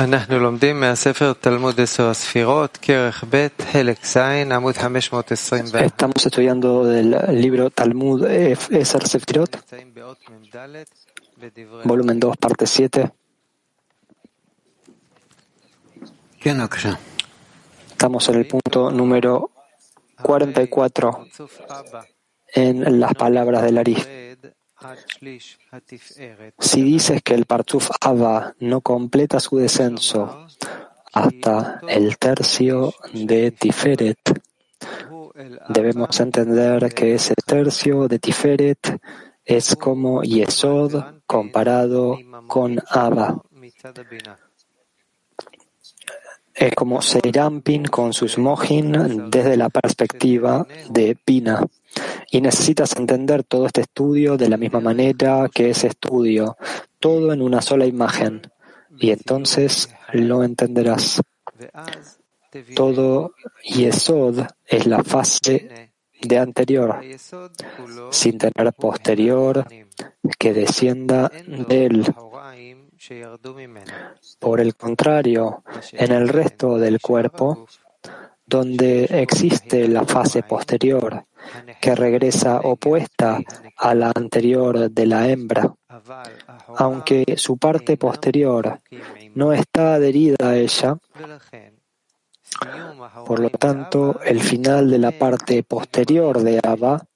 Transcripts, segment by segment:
אנחנו לומדים מהספר תלמוד עשר הספירות, כרך ב', חלק ז', עמוד 524. Estamos estudiando del libro Talmud Eser Sefirot, נמצאים באות מ"ד בדברי volumen 2, parte 7. כן, בבקשה. Estamos en el punto número 44 פרצוף אבא en las palabras del Ari. Si dices que el Partuf Abba no completa su descenso hasta el tercio de Tiferet, debemos entender que ese tercio de Tiferet es como Yesod comparado con Abba es como Seirampin con sus mojin desde la perspectiva de Pina. Y necesitas entender todo este estudio de la misma manera que ese estudio, todo en una sola imagen. Y entonces lo entenderás. Todo Yesod es la fase de anterior, sin tener posterior que descienda de. Por el contrario, en el resto del cuerpo, donde existe la fase posterior, que regresa opuesta a la anterior de la hembra, aunque su parte posterior no está adherida a ella, por lo tanto, el final de la parte posterior de Abba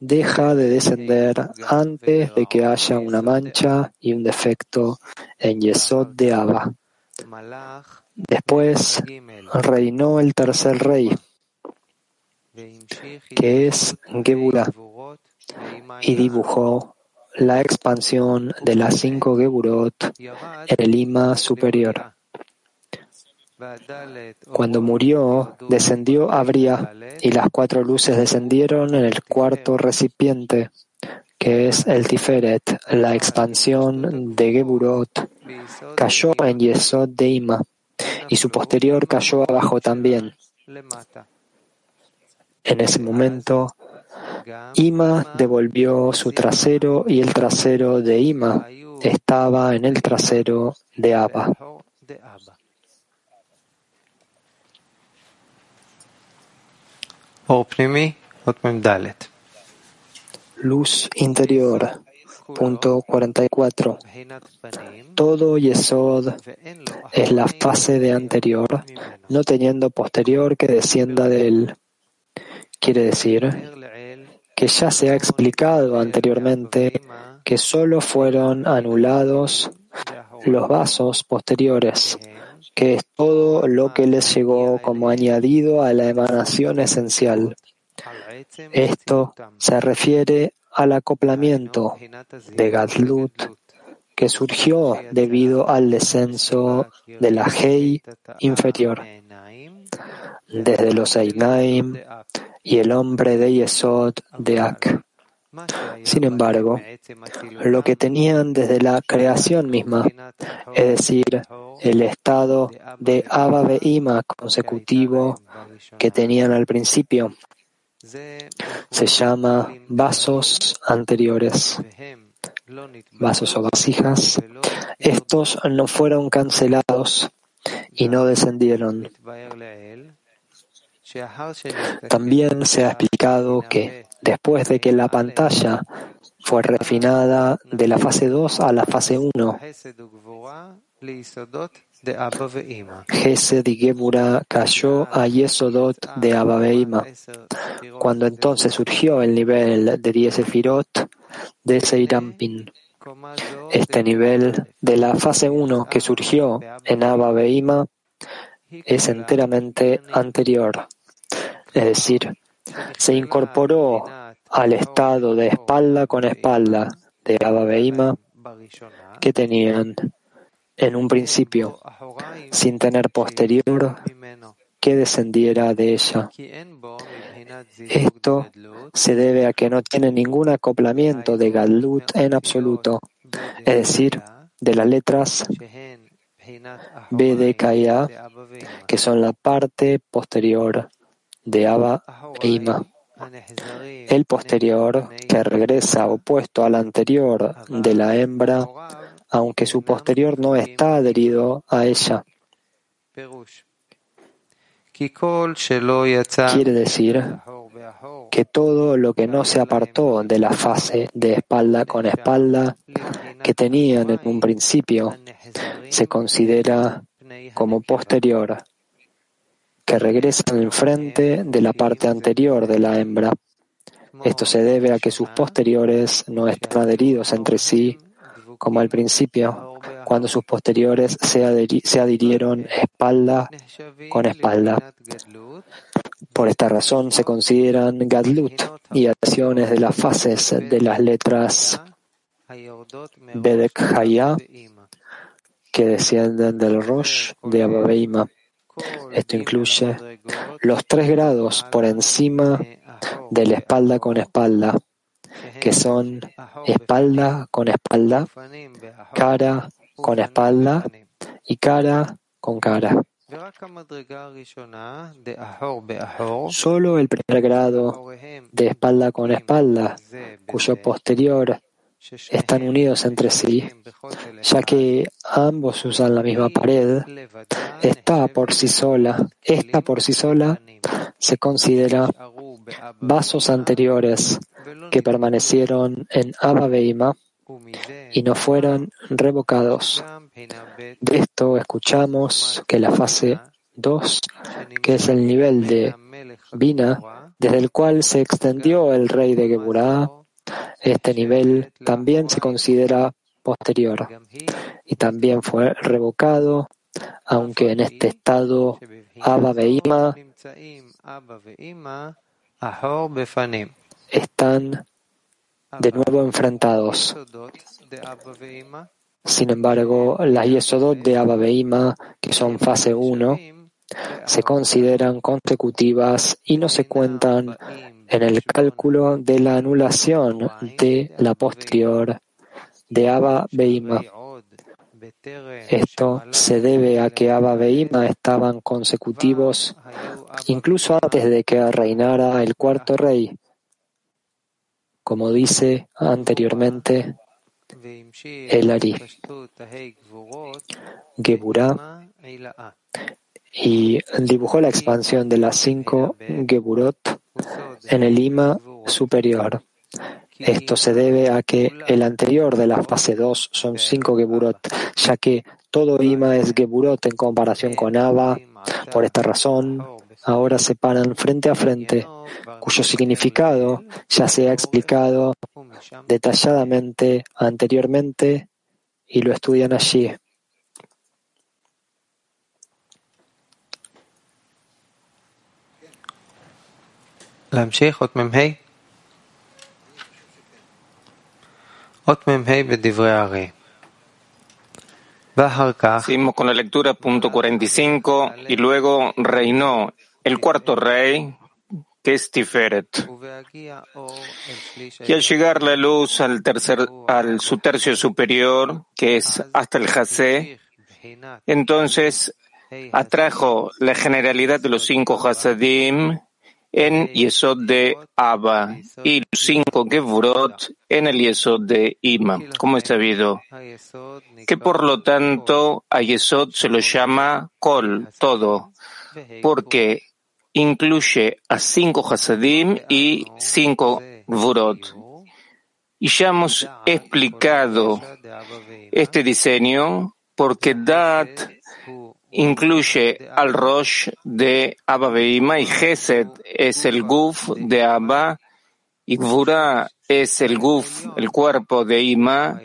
deja de descender antes de que haya una mancha y un defecto en Yesod de Abba. Después reinó el tercer rey, que es Gebura, y dibujó la expansión de las cinco Geburot en el Lima superior. Cuando oh, murió, descendió Abria y las cuatro luces descendieron en el cuarto recipiente, que es el Tiferet, la expansión de Geburot. Cayó en Yesod de Ima y su posterior cayó abajo también. En ese momento, Ima devolvió su trasero y el trasero de Ima estaba en el trasero de Abba. Luz interior. Punto 44. Todo Yesod es la fase de anterior, no teniendo posterior que descienda de él. Quiere decir que ya se ha explicado anteriormente que solo fueron anulados los vasos posteriores que es todo lo que les llegó como añadido a la emanación esencial. Esto se refiere al acoplamiento de Gadlut que surgió debido al descenso de la Hei inferior desde los Einaim y el hombre de Yesod de Ak. Sin embargo, lo que tenían desde la creación misma, es decir, el estado de Abba Be'ima consecutivo que tenían al principio, se llama vasos anteriores, vasos o vasijas. Estos no fueron cancelados y no descendieron. También se ha explicado que después de que la pantalla fue refinada de la fase 2 a la fase 1. Gesed y Gebura cayó a Yesodot de Ababeima. Cuando entonces surgió el nivel de 10 de Seirampin. Este nivel de la fase 1 que surgió en Ababeima es enteramente anterior. Es decir, se incorporó al estado de espalda con espalda de Abba que tenían en un principio, sin tener posterior que descendiera de ella. Esto se debe a que no tiene ningún acoplamiento de Gadlut en absoluto, es decir, de las letras B de Kaya, que son la parte posterior de Abba e Ima. El posterior, que regresa opuesto al anterior de la hembra, aunque su posterior no está adherido a ella. Quiere decir que todo lo que no se apartó de la fase de espalda con espalda que tenían en un principio se considera como posterior que regresa al frente de la parte anterior de la hembra. Esto se debe a que sus posteriores no están adheridos entre sí como al principio, cuando sus posteriores se, adhirieron espalda con espalda. Por esta razón se consideran Gadlut y acciones de las fases de las letras Bedek que descienden del Rosh de Ababeima. Esto incluye los tres grados por encima de la espalda con espalda, que son espalda con espalda, cara con espalda y cara con cara. Solo el primer grado de espalda con espalda, cuyo posterior están unidos entre sí, ya que ambos usan la misma pared, está por sí sola, esta por sí sola se considera vasos anteriores que permanecieron en Abba Beima y no fueron revocados. De esto escuchamos que la fase 2, que es el nivel de Bina, desde el cual se extendió el rey de Geburah, este nivel también se considera posterior y también fue revocado, aunque en este estado Abba Beima están de nuevo enfrentados. Sin embargo, las Yesodot de Abba Beima, que son fase 1, se consideran consecutivas y no se cuentan en el cálculo de la anulación de la posterior de Abba Beima. Esto se debe a que Abba Beima estaban consecutivos incluso antes de que reinara el cuarto rey, como dice anteriormente el Ari, Geburah, y dibujó la expansión de las cinco Geburot en el Ima superior. Esto se debe a que el anterior de la fase 2 son cinco Geburot, ya que todo Ima es Geburot en comparación con Abba. Por esta razón, ahora se paran frente a frente, cuyo significado ya se ha explicado detalladamente anteriormente y lo estudian allí. Seguimos con la lectura, punto 45, y luego reinó el cuarto rey, que es Tiferet. Y al llegar la luz al, tercer, al su tercio superior, que es hasta el Hasé, entonces atrajo la generalidad de los cinco Hasadim en Yesod de Abba y los cinco Gevurot en el Yesod de Ima, como es sabido, que por lo tanto a Yesod se lo llama Kol, todo, porque incluye a cinco Hasadim y cinco Gevurot. Y ya hemos explicado este diseño porque Dat incluye al Rosh de Abba Beima y Gesed es el Guf de Abba y Gvura es el Guf, el cuerpo de Ima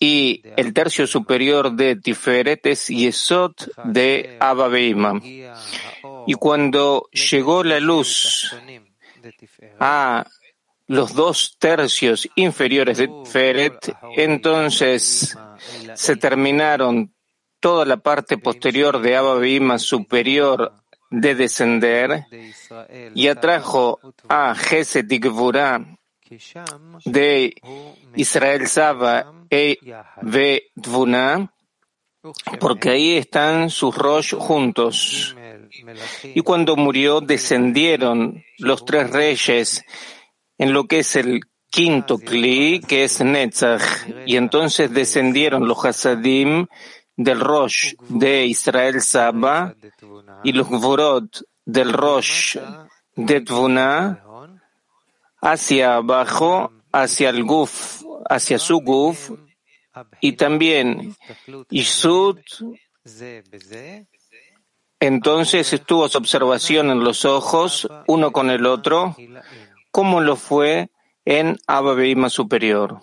y el tercio superior de Tiferet es Yesod de Abba Beima. Y cuando llegó la luz a los dos tercios inferiores de Tiferet, entonces se terminaron toda la parte posterior de Abba Bima superior de descender y atrajo a Geset y de Israel Saba e Dvuna, porque ahí están sus Rosh juntos. Y cuando murió descendieron los tres reyes en lo que es el quinto Kli, que es Netzach, y entonces descendieron los Hasadim del Rosh de Israel Saba y los Gvorot del Rosh de Tvuna hacia abajo, hacia el Guf, hacia su Guf, y también Isud, entonces estuvo su observación en los ojos, uno con el otro, como lo fue en Abba superior.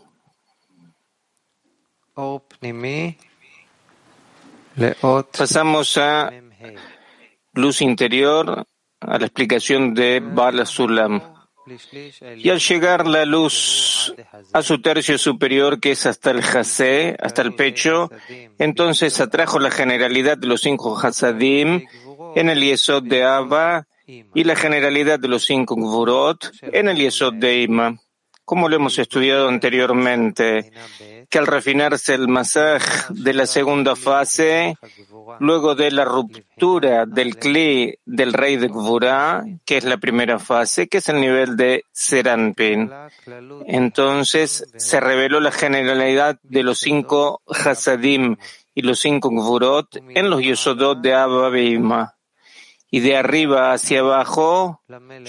Pasamos a luz interior, a la explicación de Bala Sulam. Y al llegar la luz a su tercio superior, que es hasta el Hasé, hasta el pecho, entonces atrajo la generalidad de los cinco Hasadim en el Yesod de Abba y la generalidad de los cinco Gvurot en el Yesod de Ima. Como lo hemos estudiado anteriormente, que al refinarse el masaj de la segunda fase, luego de la ruptura del Kli del rey de Gvura, que es la primera fase, que es el nivel de Seranpin. Entonces se reveló la generalidad de los cinco Hasadim y los cinco Gvurot en los Yosodot de Abba Beima. Y de arriba hacia abajo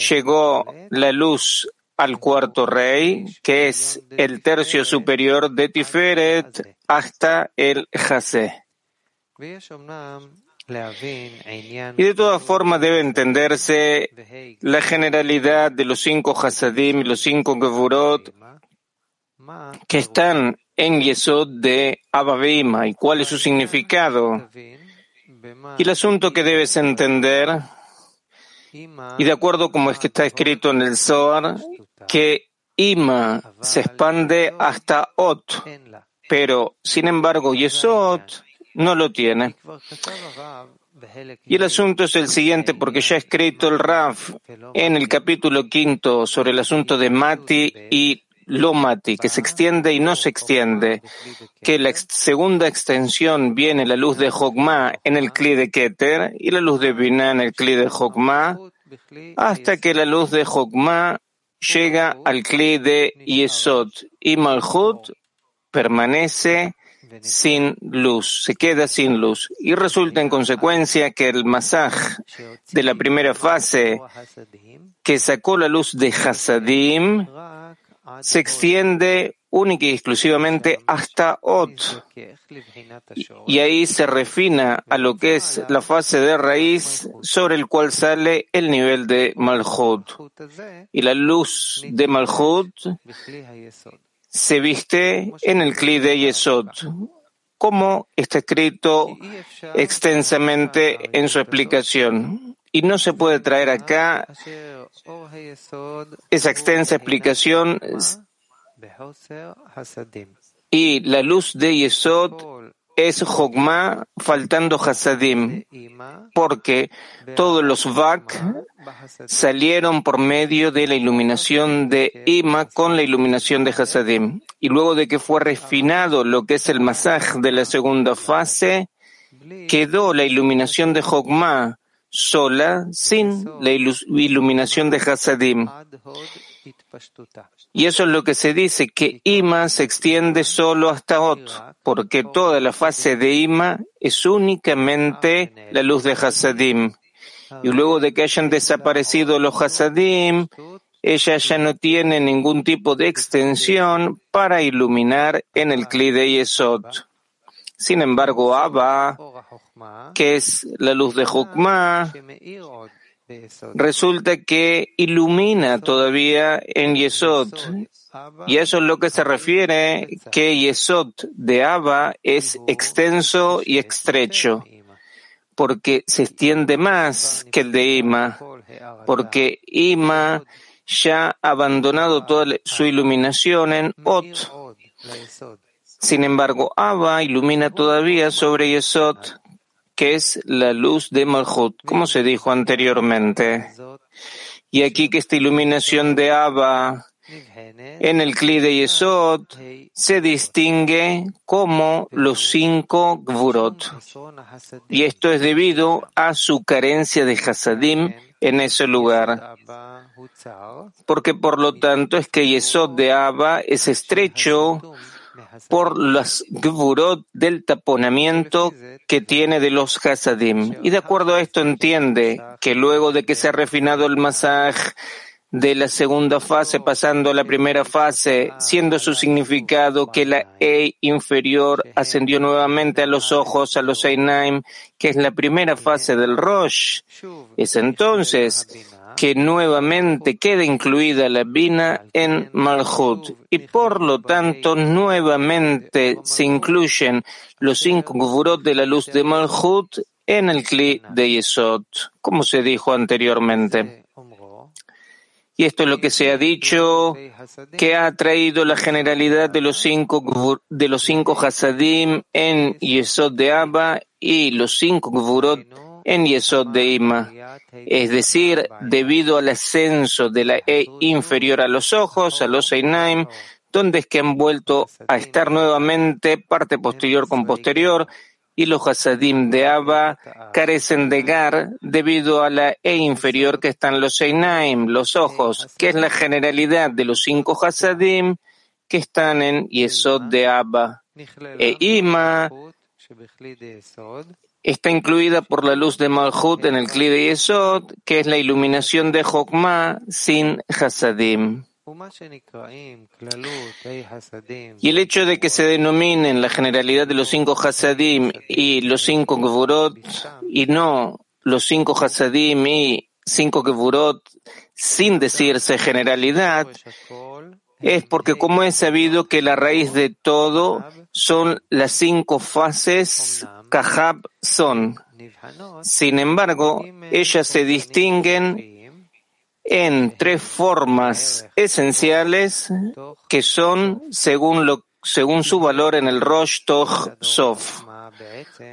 llegó la luz al cuarto rey, que es el tercio superior de Tiferet hasta el Hasé. Y de todas formas debe entenderse la generalidad de los cinco Hasadim y los cinco Gevurot que están en Yesod de Ababima y cuál es su significado. Y el asunto que debes entender, y de acuerdo como es que está escrito en el Zohar, que Ima se expande hasta Ot, pero sin embargo Yesod no lo tiene. Y el asunto es el siguiente, porque ya ha escrito el Raf en el capítulo quinto sobre el asunto de Mati y lo Mati, que se extiende y no se extiende, que la segunda extensión viene la luz de Jogma en el Kli de Keter y la luz de Binah en el Kli de Jogma, hasta que la luz de Jogma llega al Kli de Yesod y Malchut permanece sin luz, se queda sin luz. Y resulta en consecuencia que el masaj de la primera fase que sacó la luz de Hasadim se extiende única y exclusivamente hasta Ot. Y ahí se refina a lo que es la fase de raíz sobre el cual sale el nivel de Malchut. Y la luz de Malchut se viste en el Kli de Yesod, como está escrito extensamente en su explicación. Y no se puede traer acá esa extensa explicación y la luz de Yesod es Jogma faltando Hasadim, porque todos los Vak salieron por medio de la iluminación de Ima con la iluminación de Hasadim. Y luego de que fue refinado lo que es el masaj de la segunda fase, quedó la iluminación de Jogma sola sin la iluminación de Hasadim. Y eso es lo que se dice, que Ima se extiende solo hasta Ot, porque toda la fase de Ima es únicamente la luz de Hasadim. Y luego de que hayan desaparecido los Hasadim, ella ya no tiene ningún tipo de extensión para iluminar en el Kli de Yesod. Sin embargo, Abba, que es la luz de Jokma, resulta que ilumina todavía en Yesod. Y eso es lo que se refiere que Yesod de Abba es extenso y estrecho, porque se extiende más que el de Ima, porque Ima ya ha abandonado toda su iluminación en Ot. Sin embargo, Abba ilumina todavía sobre Yesod, que es la luz de Malchut, como se dijo anteriormente. Y aquí que esta iluminación de Abba en el Kli de Yesod se distingue como los cinco Gvurot. Y esto es debido a su carencia de Hasadim en ese lugar. Porque por lo tanto es que Yesod de Abba es estrecho por las gvurot del taponamiento que tiene de los hasadim. Y de acuerdo a esto entiende que luego de que se ha refinado el masaj de la segunda fase pasando a la primera fase, siendo su significado que la E inferior ascendió nuevamente a los ojos, a los Einaim, que es la primera fase del Rosh, es entonces que nuevamente queda incluida la Bina en Malhut y por lo tanto nuevamente se incluyen los cinco Gvurot de la luz de Malhut en el Kli de Yesod, como se dijo anteriormente. Y esto es lo que se ha dicho, que ha traído la generalidad de los cinco, de los cinco Hasadim en Yesod de Abba y los cinco Gvurot en Yesod de Ima, es decir, debido al ascenso de la E inferior a los ojos, a los Einaim, donde es que han vuelto a estar nuevamente parte posterior con posterior, y los Hasadim de Abba carecen de Gar debido a la E inferior que están los Einaim, los ojos, que es la generalidad de los cinco Hasadim que están en Yesod de Abba. E Ima está incluida por la luz de Malhut en el Kli de Yesod, que es la iluminación de Jokma sin Hasadim. Y el hecho de que se denominen la generalidad de los cinco Hasadim y los cinco Gevurot, y no los cinco Hasadim y cinco Gevurot, sin decirse generalidad, es porque como es sabido que la raíz de todo son las cinco fases Kahab son. Sin embargo, ellas se distinguen en tres formas esenciales que son según, según su valor en el Rosh Toj Sof.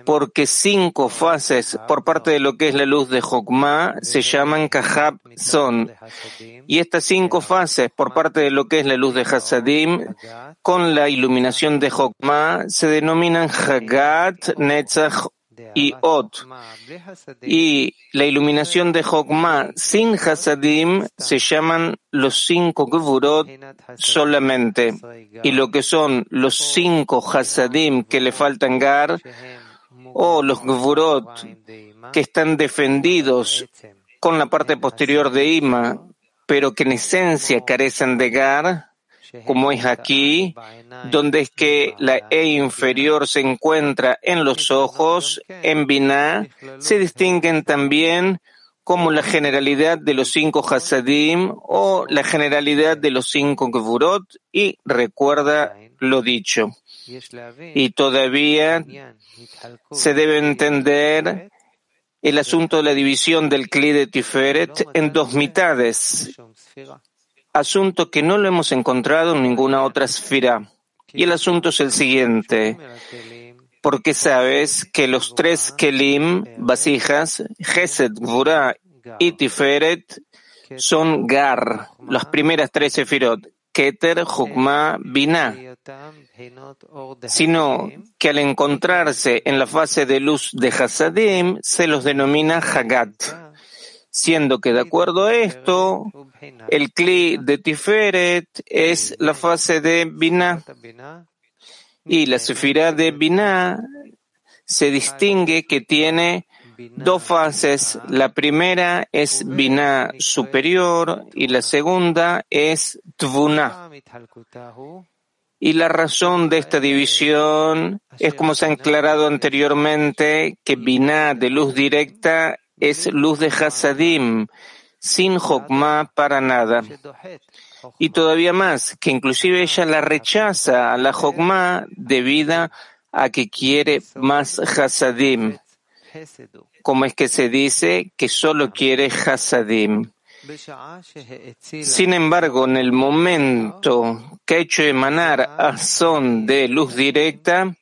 Porque cinco fases por parte de lo que es la luz de Jokma se llaman Kahab Son. Y estas cinco fases por parte de lo que es la luz de Hasadim con la iluminación de Jokma se denominan Hagat, Netzach y. Y la iluminación de Jokma sin Hasadim se llaman los cinco Gevurot solamente. Y lo que son los cinco Hasadim que le faltan Gar, o los Gevurot que están defendidos con la parte posterior de Ima, pero que en esencia carecen de Gar, como es aquí, donde es que la E inferior se encuentra en los ojos, en Binah, se distinguen también como la generalidad de los cinco Hasadim o la generalidad de los cinco Gevurot y recuerda lo dicho. Y todavía se debe entender el asunto de la división del Kli de Tiferet en dos mitades asunto que no lo hemos encontrado en ninguna otra esfera. Y el asunto es el siguiente. Porque sabes que los tres Kelim, vasijas, Gesed, Gvura y Tiferet, son Gar, las primeras tres Sefirot, Keter, Jukma, Binah, sino que al encontrarse en la fase de luz de Hasadim se los denomina Hagat siendo que de acuerdo a esto, el Kli de Tiferet es la fase de Binah y la Sefirá de Binah se distingue que tiene dos fases. La primera es Binah superior y la segunda es Tvuna. Y la razón de esta división es como se ha aclarado anteriormente que Binah de luz directa es luz de Hasadim, sin Jokma para nada. Y todavía más, que inclusive ella la rechaza a la Jokma debido a que quiere más Hasadim. Como es que se dice que solo quiere Hasadim. Sin embargo, en el momento que ha hecho emanar a son de luz directa,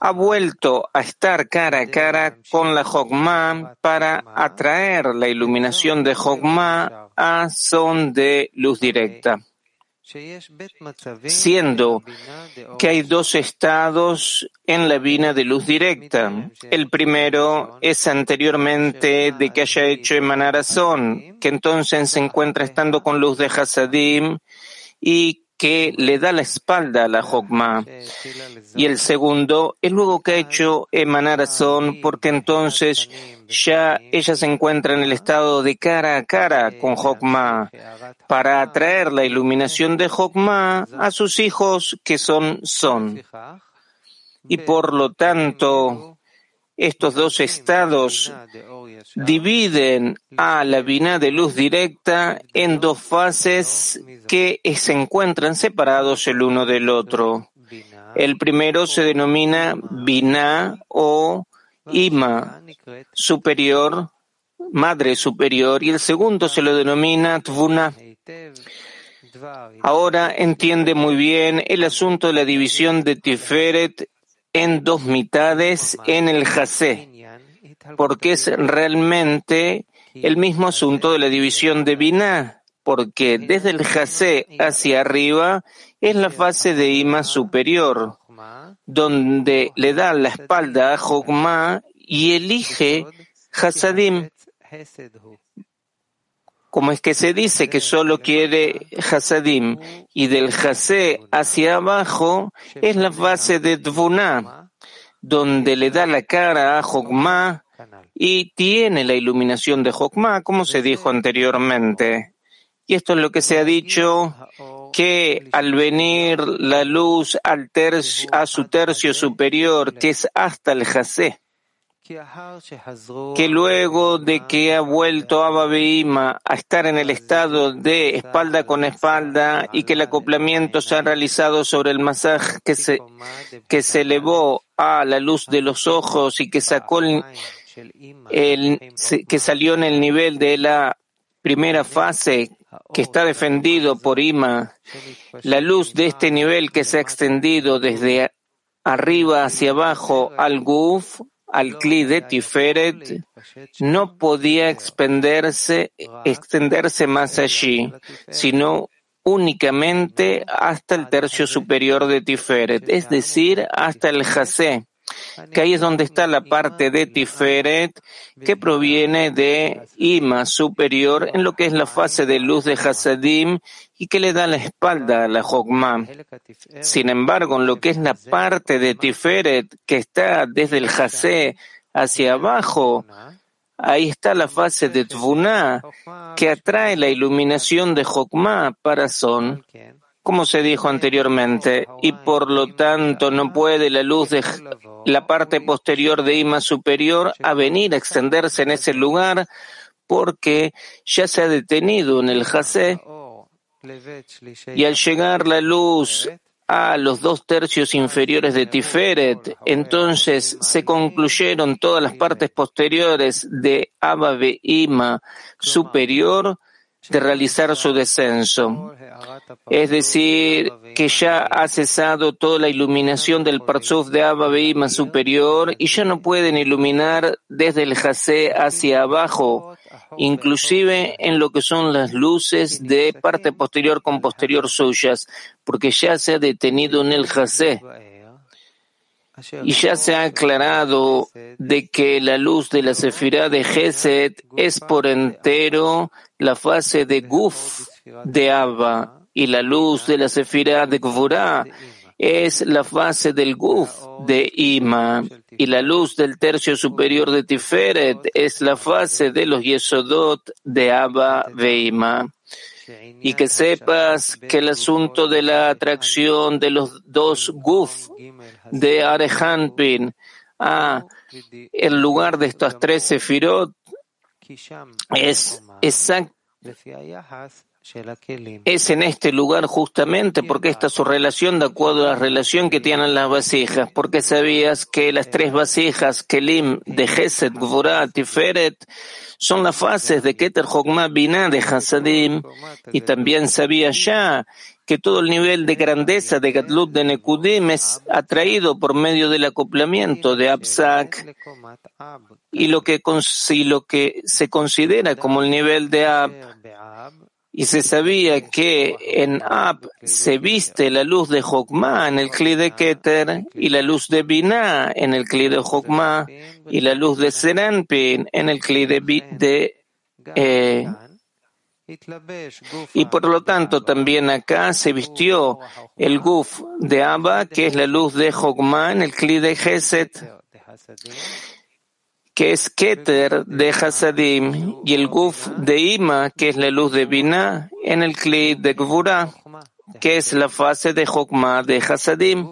ha vuelto a estar cara a cara con la Jogma para atraer la iluminación de Jogma a son de luz directa. siendo que hay dos estados en la vina de luz directa. El primero es anteriormente de que haya hecho emanar a Son, que entonces se encuentra estando con luz de Hasadim y que le da la espalda a la Jokma. Y el segundo es luego que ha hecho emanar a Son, porque entonces ya ella se encuentra en el estado de cara a cara con Jokma, para atraer la iluminación de Jokma a sus hijos que son Son. Y por lo tanto, estos dos estados dividen a la Binah de luz directa en dos fases que se encuentran separados el uno del otro. El primero se denomina Binah o Ima, superior, madre superior, y el segundo se lo denomina Tvuna. Ahora entiende muy bien el asunto de la división de Tiferet en dos mitades en el Jase porque es realmente el mismo asunto de la división de Binah, porque desde el Jase hacia arriba es la fase de Ima superior, donde le da la espalda a Jokma y elige Hasadim. Como es que se dice que solo quiere Hasadim y del Jase hacia abajo es la fase de Dvuna, donde le da la cara a Jokma y tiene la iluminación de Jokma, como se dijo anteriormente. Y esto es lo que se ha dicho, que al venir la luz al a su tercio superior, que es hasta el Jase, que luego de que ha vuelto Abba Beima a estar en el estado de espalda con espalda y que el acoplamiento se ha realizado sobre el masaje que se, que se elevó a la luz de los ojos y que sacó el, que salió en el nivel de la primera fase que está defendido por Ima, la luz de este nivel que se ha extendido desde arriba hacia abajo al Guf, al Kli de Tiferet, no podía extenderse, extenderse más allí, sino únicamente hasta el tercio superior de Tiferet, es decir, hasta el Jase, que ahí es donde está la parte de Tiferet que proviene de Ima superior en lo que es la fase de luz de Hasadim y que le da la espalda a la Jogma. Sin embargo, en lo que es la parte de Tiferet que está desde el Hasé hacia abajo, ahí está la fase de Tvuna que atrae la iluminación de Jokma para Son como se dijo anteriormente, y por lo tanto no puede la luz de la parte posterior de Ima superior a venir a extenderse en ese lugar porque ya se ha detenido en el Jase y al llegar la luz a los dos tercios inferiores de Tiferet, entonces se concluyeron todas las partes posteriores de Abba Ima superior de realizar su descenso. Es decir, que ya ha cesado toda la iluminación del Parzuf de Abba Beima superior y ya no pueden iluminar desde el Jase hacia abajo, inclusive en lo que son las luces de parte posterior con posterior suyas, porque ya se ha detenido en el Jase. Y ya se ha aclarado de que la luz de la Sefirá de Geset es por entero la fase de Guf de Abba y la luz de la Sefirá de Gvurá es la fase del Guf de Ima y la luz del tercio superior de Tiferet es la fase de los Yesodot de Abba Veima y que sepas que el asunto de la atracción de los dos guf de Arehanpin a el lugar de estas tres sefirot es exacto es en este lugar justamente porque esta es su relación de acuerdo a la relación que tienen las vasijas, porque sabías que las tres vasijas, Kelim, de Geset, Gvurah, Tiferet, son las fases de Keter Hogma Binah de Hasadim, y también sabías ya que todo el nivel de grandeza de Gatlut de Nekudim es atraído por medio del acoplamiento de Absak, y lo que, y lo que se considera como el nivel de Ab y se sabía que en Ab se viste la luz de Jokma en el Kli de Keter y la luz de Binah en el Kli de Jokma y la luz de Seranpin en el Kli de, de eh, y por lo tanto también acá se vistió el guf de Abba, que es la luz de Jokma en el Kli de Geset que es Keter de Hasadim, y el Guf de Ima, que es la luz de Binah, en el Kli de Gvura, que es la fase de Jokma de Hasadim,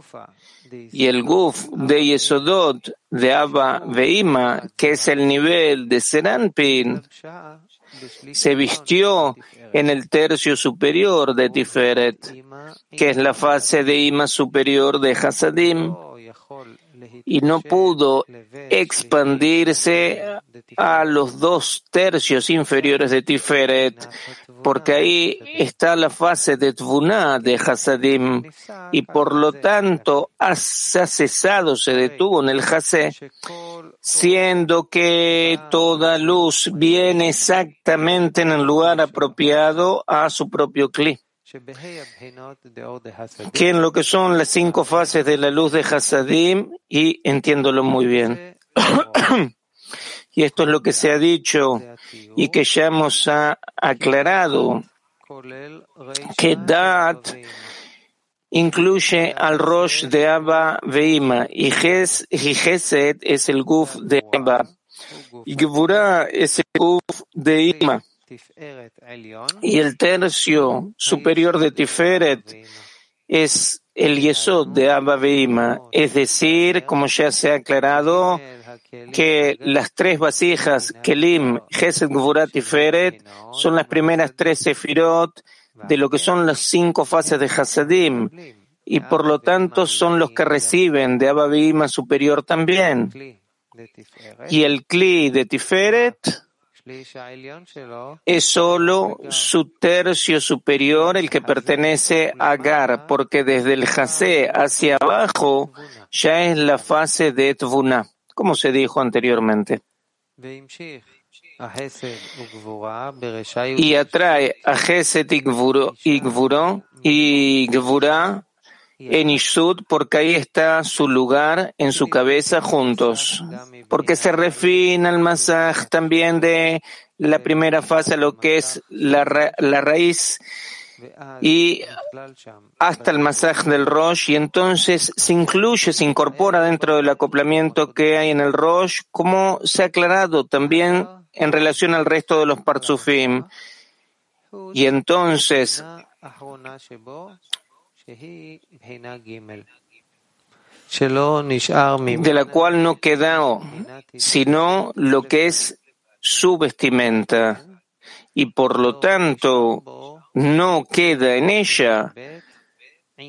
y el Guf de Yesodot de Abba Veima, que es el nivel de Seranpin, se vistió en el tercio superior de Tiferet, que es la fase de Ima superior de Hasadim, y no pudo expandirse a los dos tercios inferiores de Tiferet, porque ahí está la fase de Tvuná de Hasadim, y por lo tanto se ha cesado, se detuvo en el Hasé, siendo que toda luz viene exactamente en el lugar apropiado a su propio Kli que en lo que son las cinco fases de la luz de Hasadim, y entiéndolo muy bien. y esto es lo que se ha dicho y que ya hemos aclarado, que Dat incluye al Rosh de Abba Veima y Gesed es el Guf de Abba. Y Gevurah es el Guf de Ima. Y el tercio superior de Tiferet es el Yesod de Abba Veima, es decir, como ya se ha aclarado, que las tres vasijas, Kelim, Gesed, Gvurat, Tiferet, son las primeras tres sefirot de lo que son las cinco fases de Hasadim, y por lo tanto son los que reciben de Abba Veima superior también. Y el Kli de Tiferet, es solo su tercio superior el que pertenece a Gar, porque desde el Jase hacia abajo ya es la fase de Tvuna, como se dijo anteriormente. Y atrae a Geset y en Ishud porque ahí está su lugar en su cabeza juntos. Porque se refina el masaj también de la primera fase lo que es la, raíz y hasta el masaj del Rosh y entonces se incluye, se incorpora dentro del acoplamiento que hay en el Rosh, como se ha aclarado también en relación al resto de los Parzufim. Y entonces de la cual no queda sino lo que es su vestimenta. Y por lo tanto no queda en ella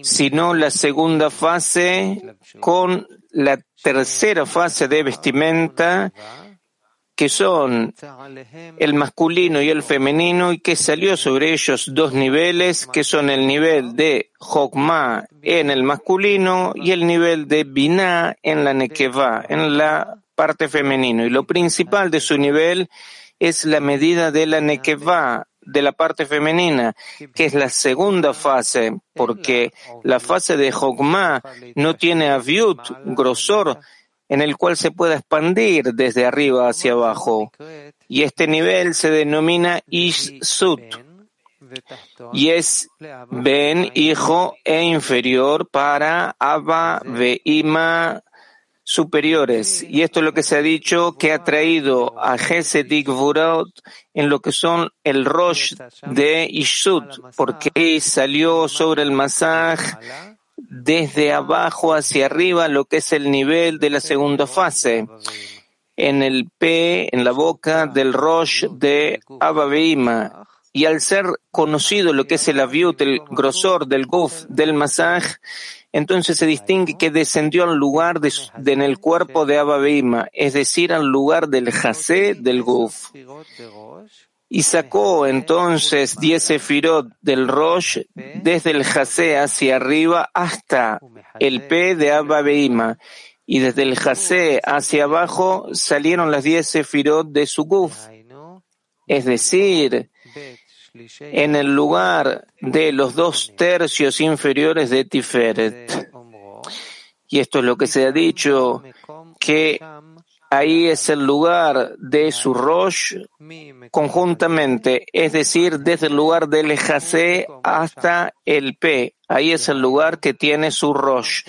sino la segunda fase con la tercera fase de vestimenta que son el masculino y el femenino, y que salió sobre ellos dos niveles, que son el nivel de Jokma en el masculino y el nivel de Binah en la Nekeva, en la parte femenino. Y lo principal de su nivel es la medida de la Nekeva, de la parte femenina, que es la segunda fase, porque la fase de Jokma no tiene aviut, grosor, en el cual se pueda expandir desde arriba hacia abajo. Y este nivel se denomina Ish-Sut y es Ben, hijo e inferior para Abba, Veima, superiores. Y esto es lo que se ha dicho que ha traído a Gesedik Vurot en lo que son el Rosh de Ishut, porque salió sobre el Masaj desde abajo hacia arriba lo que es el nivel de la segunda fase. En el P, en la boca del Rosh de Ababeima. Y al ser conocido lo que es el aviut, el grosor del guf, del masaj, entonces se distingue que descendió al lugar de, en el cuerpo de Ababeima, es decir, al lugar del jase del guf. Y sacó entonces diez sefirot del Rosh desde el Jase hacia arriba hasta el P de Abba Beima. Y desde el Jase hacia abajo salieron las diez sefirot de su guf. Es decir, en el lugar de los dos tercios inferiores de Tiferet. Y esto es lo que se ha dicho, que ahí es el lugar de su Rosh conjuntamente, es decir, desde el lugar del Ejase hasta el P. Ahí es el lugar que tiene su Rosh.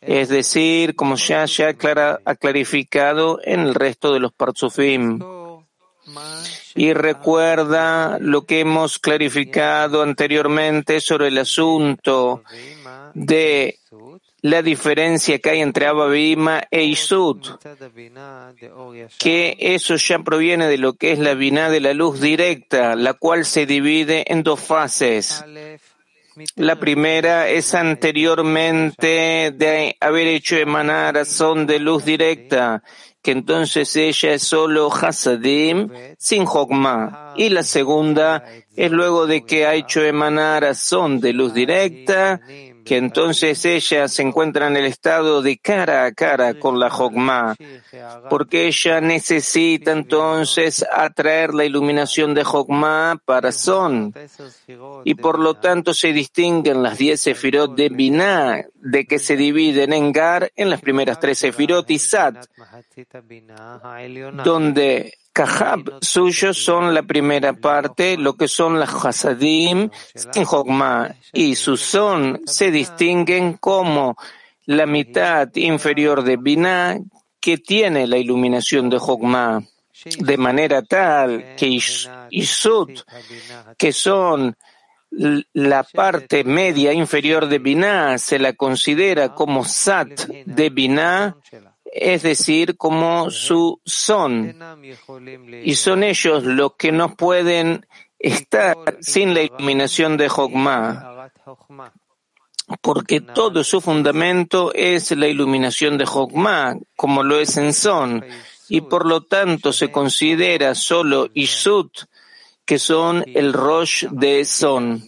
Es decir, como ya se ha clarificado en el resto de los Parzufim. Y recuerda lo que hemos clarificado anteriormente sobre el asunto de la diferencia que hay entre Abba e Isud, que eso ya proviene de lo que es la Binah de la luz directa, la cual se divide en dos fases. La primera es anteriormente de haber hecho emanar son de luz directa, que entonces ella es solo Hasadim sin Hokmah. Y la segunda es luego de que ha hecho emanar son de luz directa, que entonces ella se encuentra en el estado de cara a cara con la Jogma, porque ella necesita entonces atraer la iluminación de Jogma para Son, y por lo tanto se distinguen las diez sefirot de Binah, de que se dividen en Gar en las primeras tres sefirot y donde Kahab suyos son la primera parte, lo que son las Hasadim sin Hogma, y sus son se distinguen como la mitad inferior de Binah que tiene la iluminación de Hogma, de manera tal que Isud, que son la parte media inferior de Binah, se la considera como Sat de Binah, es decir, como su son. Y son ellos los que no pueden estar sin la iluminación de Jogma, porque todo su fundamento es la iluminación de Jogma, como lo es en son, y por lo tanto se considera solo Isut, que son el Rosh de son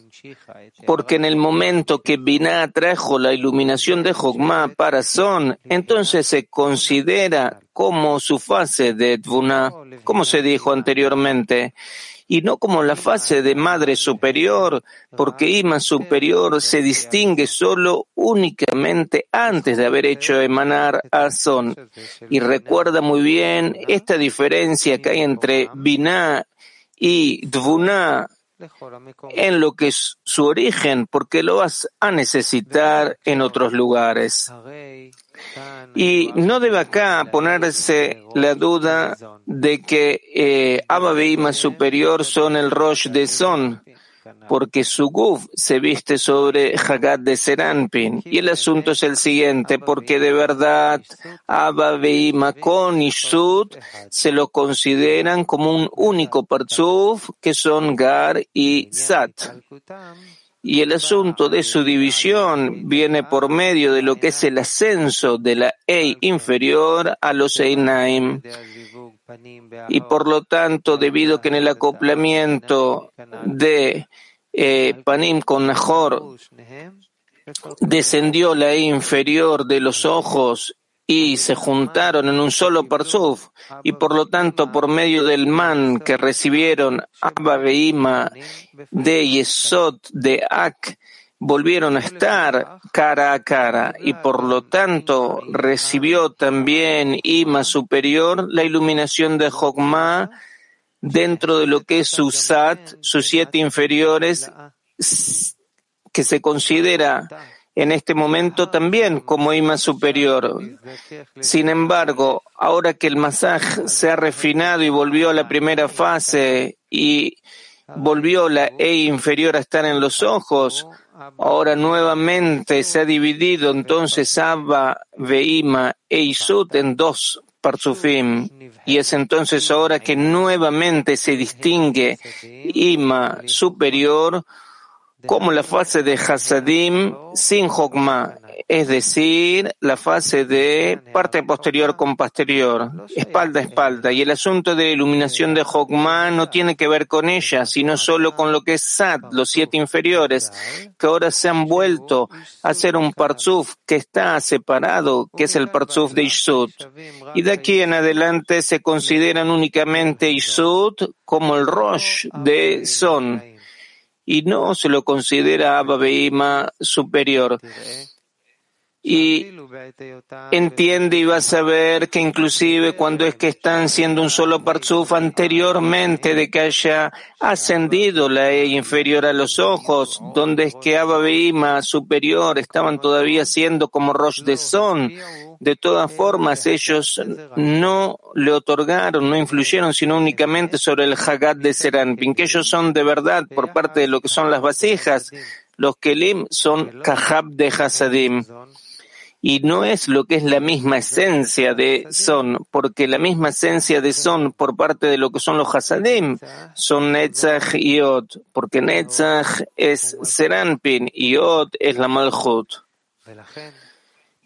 porque en el momento que Binah trajo la iluminación de Jogma para Son, entonces se considera como su fase de Tvuna, como se dijo anteriormente, y no como la fase de madre superior, porque Ima superior se distingue solo únicamente antes de haber hecho emanar a Son. Y recuerda muy bien esta diferencia que hay entre Binah y Dvuna en lo que es su origen, porque lo vas a necesitar en otros lugares. Y no debe acá ponerse la duda de que eh, Abba superior son el Rosh de Son, porque su guf se viste sobre Hagat de Seranpin. Y el asunto es el siguiente, porque de verdad Abba Beima con Ishud se lo consideran como un único parzuf que son Gar y Sat. Y el asunto de su división viene por medio de lo que es el ascenso de la Ei inferior a los Einaim. Y por lo tanto, debido que en el acoplamiento de eh, Panim con Nahor descendió la E inferior de los ojos y se juntaron en un solo parzuf, y por lo tanto por medio del man que recibieron Abba Beima de Yesod de Ak, volvieron a estar cara a cara y por lo tanto recibió también Ima superior la iluminación de Jogma dentro de lo que es su Sat, sus siete inferiores, que se considera en este momento también como Ima superior. Sin embargo, ahora que el masaj se ha refinado y volvió a la primera fase y volvió la E inferior a estar en los ojos, ahora nuevamente se ha dividido entonces Abba, Veima e Isut en dos Parzufim. Y es entonces ahora que nuevamente se distingue Ima superior como la fase de Hasadim sin Hokmah, es decir, la fase de parte posterior con posterior, espalda a espalda. Y el asunto de iluminación de Hokmah no tiene que ver con ella, sino solo con lo que es Sat, los siete inferiores, que ahora se han vuelto a ser un Parzuf que está separado, que es el Parzuf de Ishut. Y de aquí en adelante se consideran únicamente Ishut como el Rosh de Son y no se lo considera Abba Behima superior. Y entiende y vas a ver que inclusive cuando es que están siendo un solo parzuf anteriormente de que haya ascendido la E inferior a los ojos, donde es que Abba Behima superior estaban todavía siendo como Rosh de Son, de todas formas, ellos no le otorgaron, no influyeron, sino únicamente sobre el Hagat de Seranpin, que ellos son de verdad por parte de lo que son las vasijas. Los Kelim son Kahab de Hasadim. Y no es lo que es la misma esencia de Son, porque la misma esencia de Son por parte de lo que son los Hasadim son Netzach y Od, porque Netzach es Seranpin y Od es la Malchut.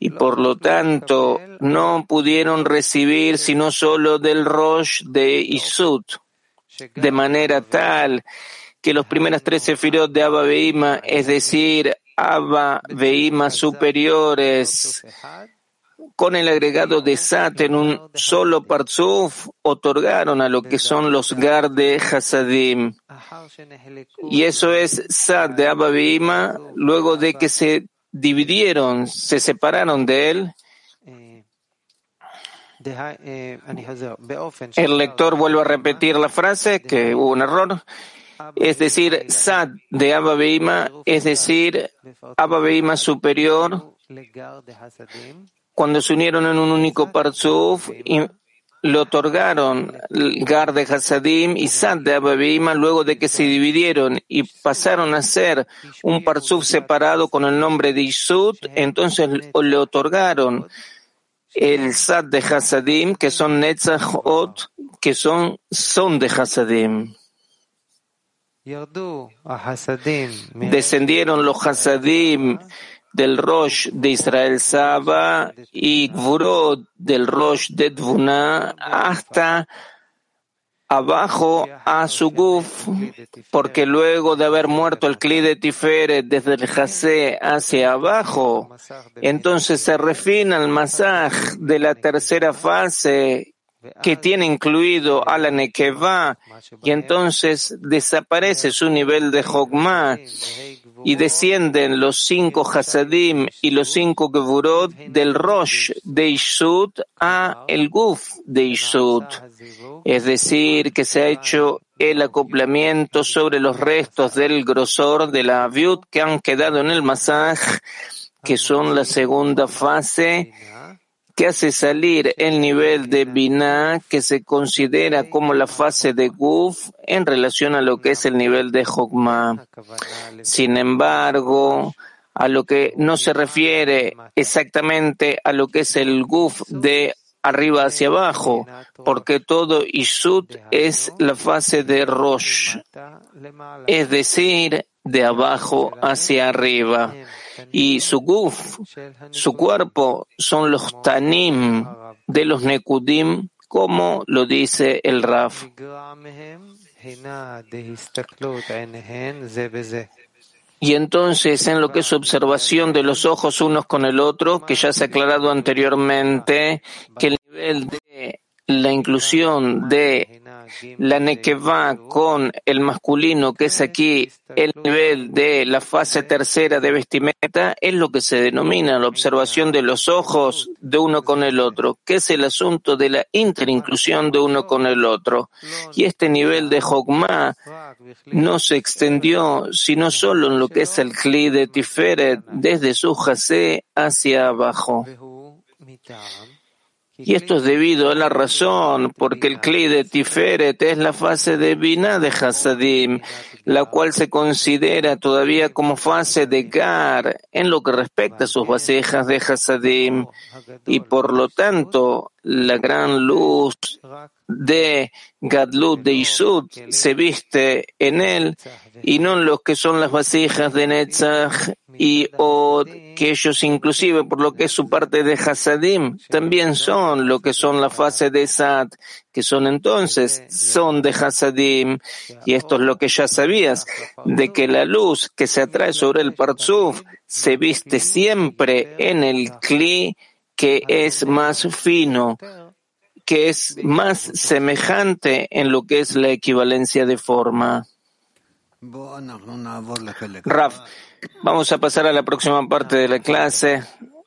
Y por lo tanto no pudieron recibir sino solo del Rosh de Isut, de manera tal que los primeros tres sefirot de Abba Veima, es decir, Abba Veima superiores, con el agregado de Sat en un solo Parzuf, otorgaron a lo que son los Gar de Hasadim. Y eso es Sat de Abba Veima, luego de que se dividieron, se separaron de él, el lector vuelve a repetir la frase, que hubo un error. Es decir, Sad de Abba es decir, Abba superior, cuando se unieron en un único Parzuf, le otorgaron Gar de Hasadim y Sad de Ababima luego de que se dividieron y pasaron a ser un parzuf separado con el nombre de Isud, entonces le otorgaron el Sad de Hasadim, que son Netzach Ot, que son son de Hasadim. Descendieron los Hasadim del Rosh de Israel Saba y Gvurot del Rosh de Dvuna hasta abajo a su guf, porque luego de haber muerto el Kli de Tiferet desde el Jase hacia abajo, entonces se refina el masaj de la tercera fase que tiene incluido a la Nekeva, y entonces desaparece su nivel de Jogma y descienden los cinco Hasadim y los cinco Gevurot del Rosh de Ishud a el Guf de Ishud. Es decir, que se ha hecho el acoplamiento sobre los restos del grosor de la Viud que han quedado en el Masaj, que son la segunda fase que hace salir el nivel de Binah que se considera como la fase de Guf en relación a lo que es el nivel de Jokma. Sin embargo, a lo que no se refiere exactamente a lo que es el Guf de arriba hacia abajo, porque todo Isut es la fase de Rosh, es decir, de abajo hacia arriba y su guf, su cuerpo, son los tanim de los nekudim, como lo dice el Raf. Y entonces, en lo que es observación de los ojos unos con el otro, que ya se ha aclarado anteriormente, que el nivel de la inclusión de la nekeva con el masculino, que es aquí el nivel de la fase tercera de vestimenta, es lo que se denomina la observación de los ojos de uno con el otro, que es el asunto de la interinclusión de uno con el otro. Y este nivel de Jogma no se extendió sino solo en lo que es el Kli de Tiferet, desde su jase hacia abajo. Y esto es debido a la razón, porque el Kli de Tiferet es la fase de Binah de Hasadim, la cual se considera todavía como fase de Gar en lo que respecta a sus vasijas de Hasadim, y por lo tanto la gran luz de Gadlut de Isud se viste en él y no en los que son las vasijas de Netzach y Od, que ellos inclusive por lo que es su parte de Hasadim, también son lo que son la fase de Sad, que son entonces, son de Hasadim, y esto es lo que ya sabías, de que la luz que se atrae sobre el Parzuf se viste siempre en el Kli que es más fino, que es más semejante en lo que es la equivalencia de forma. Raf, vamos a pasar a la próxima parte de la clase.